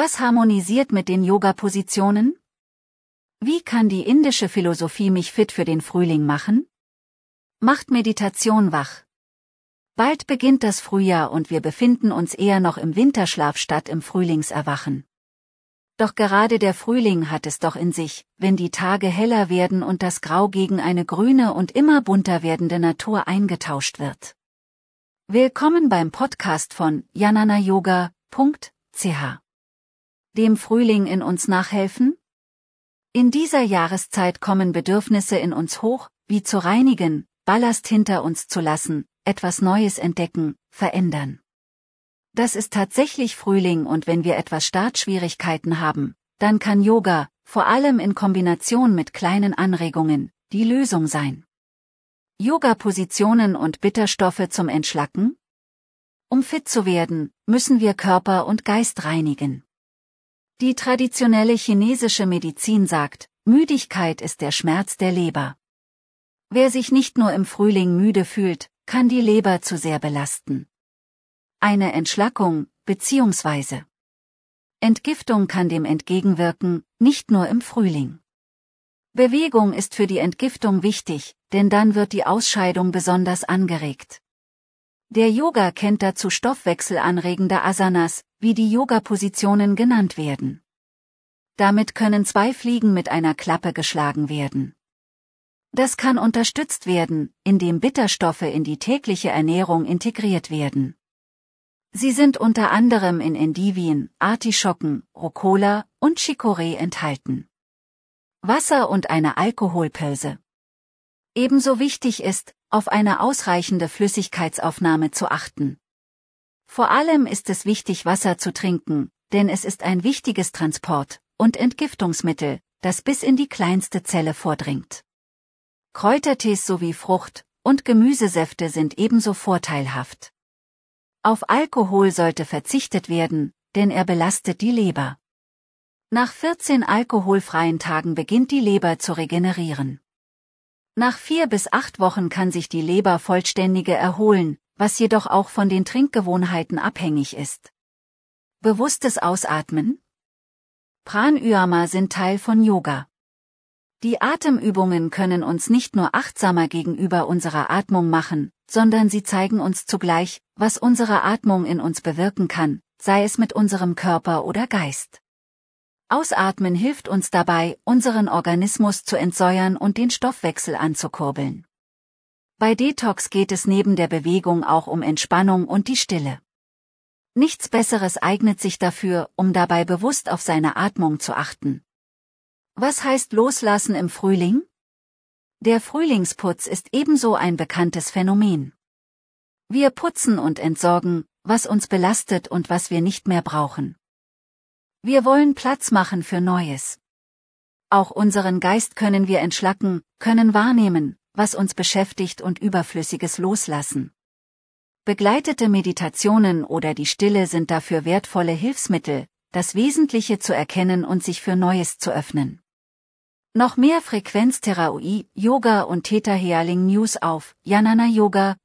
Was harmonisiert mit den Yoga-Positionen? Wie kann die indische Philosophie mich fit für den Frühling machen? Macht Meditation wach. Bald beginnt das Frühjahr und wir befinden uns eher noch im Winterschlaf statt im Frühlingserwachen. Doch gerade der Frühling hat es doch in sich, wenn die Tage heller werden und das Grau gegen eine grüne und immer bunter werdende Natur eingetauscht wird. Willkommen beim Podcast von jananayoga.ch. Dem Frühling in uns nachhelfen? In dieser Jahreszeit kommen Bedürfnisse in uns hoch, wie zu reinigen, Ballast hinter uns zu lassen, etwas Neues entdecken, verändern. Das ist tatsächlich Frühling und wenn wir etwas Startschwierigkeiten haben, dann kann Yoga, vor allem in Kombination mit kleinen Anregungen, die Lösung sein. Yoga-Positionen und Bitterstoffe zum Entschlacken? Um fit zu werden, müssen wir Körper und Geist reinigen. Die traditionelle chinesische Medizin sagt, Müdigkeit ist der Schmerz der Leber. Wer sich nicht nur im Frühling müde fühlt, kann die Leber zu sehr belasten. Eine Entschlackung, bzw. Entgiftung kann dem entgegenwirken, nicht nur im Frühling. Bewegung ist für die Entgiftung wichtig, denn dann wird die Ausscheidung besonders angeregt. Der Yoga kennt dazu stoffwechselanregende Asanas, wie die Yoga-Positionen genannt werden. Damit können zwei Fliegen mit einer Klappe geschlagen werden. Das kann unterstützt werden, indem Bitterstoffe in die tägliche Ernährung integriert werden. Sie sind unter anderem in Endivien, Artischocken, Rucola und Chicorée enthalten. Wasser und eine Alkoholpause. Ebenso wichtig ist, auf eine ausreichende Flüssigkeitsaufnahme zu achten. Vor allem ist es wichtig, Wasser zu trinken, denn es ist ein wichtiges Transport- und Entgiftungsmittel, das bis in die kleinste Zelle vordringt. Kräutertees sowie Frucht- und Gemüsesäfte sind ebenso vorteilhaft. Auf Alkohol sollte verzichtet werden, denn er belastet die Leber. Nach 14 alkoholfreien Tagen beginnt die Leber zu regenerieren. Nach vier bis acht Wochen kann sich die Leber vollständige erholen, was jedoch auch von den Trinkgewohnheiten abhängig ist. Bewusstes Ausatmen? Pranayama sind Teil von Yoga. Die Atemübungen können uns nicht nur achtsamer gegenüber unserer Atmung machen, sondern sie zeigen uns zugleich, was unsere Atmung in uns bewirken kann, sei es mit unserem Körper oder Geist. Ausatmen hilft uns dabei, unseren Organismus zu entsäuern und den Stoffwechsel anzukurbeln. Bei Detox geht es neben der Bewegung auch um Entspannung und die Stille. Nichts Besseres eignet sich dafür, um dabei bewusst auf seine Atmung zu achten. Was heißt Loslassen im Frühling? Der Frühlingsputz ist ebenso ein bekanntes Phänomen. Wir putzen und entsorgen, was uns belastet und was wir nicht mehr brauchen. Wir wollen Platz machen für Neues. Auch unseren Geist können wir entschlacken, können wahrnehmen, was uns beschäftigt und Überflüssiges loslassen. Begleitete Meditationen oder die Stille sind dafür wertvolle Hilfsmittel, das Wesentliche zu erkennen und sich für Neues zu öffnen. Noch mehr Frequenztherapie, Yoga und Theta Healing News auf jananayoga.ch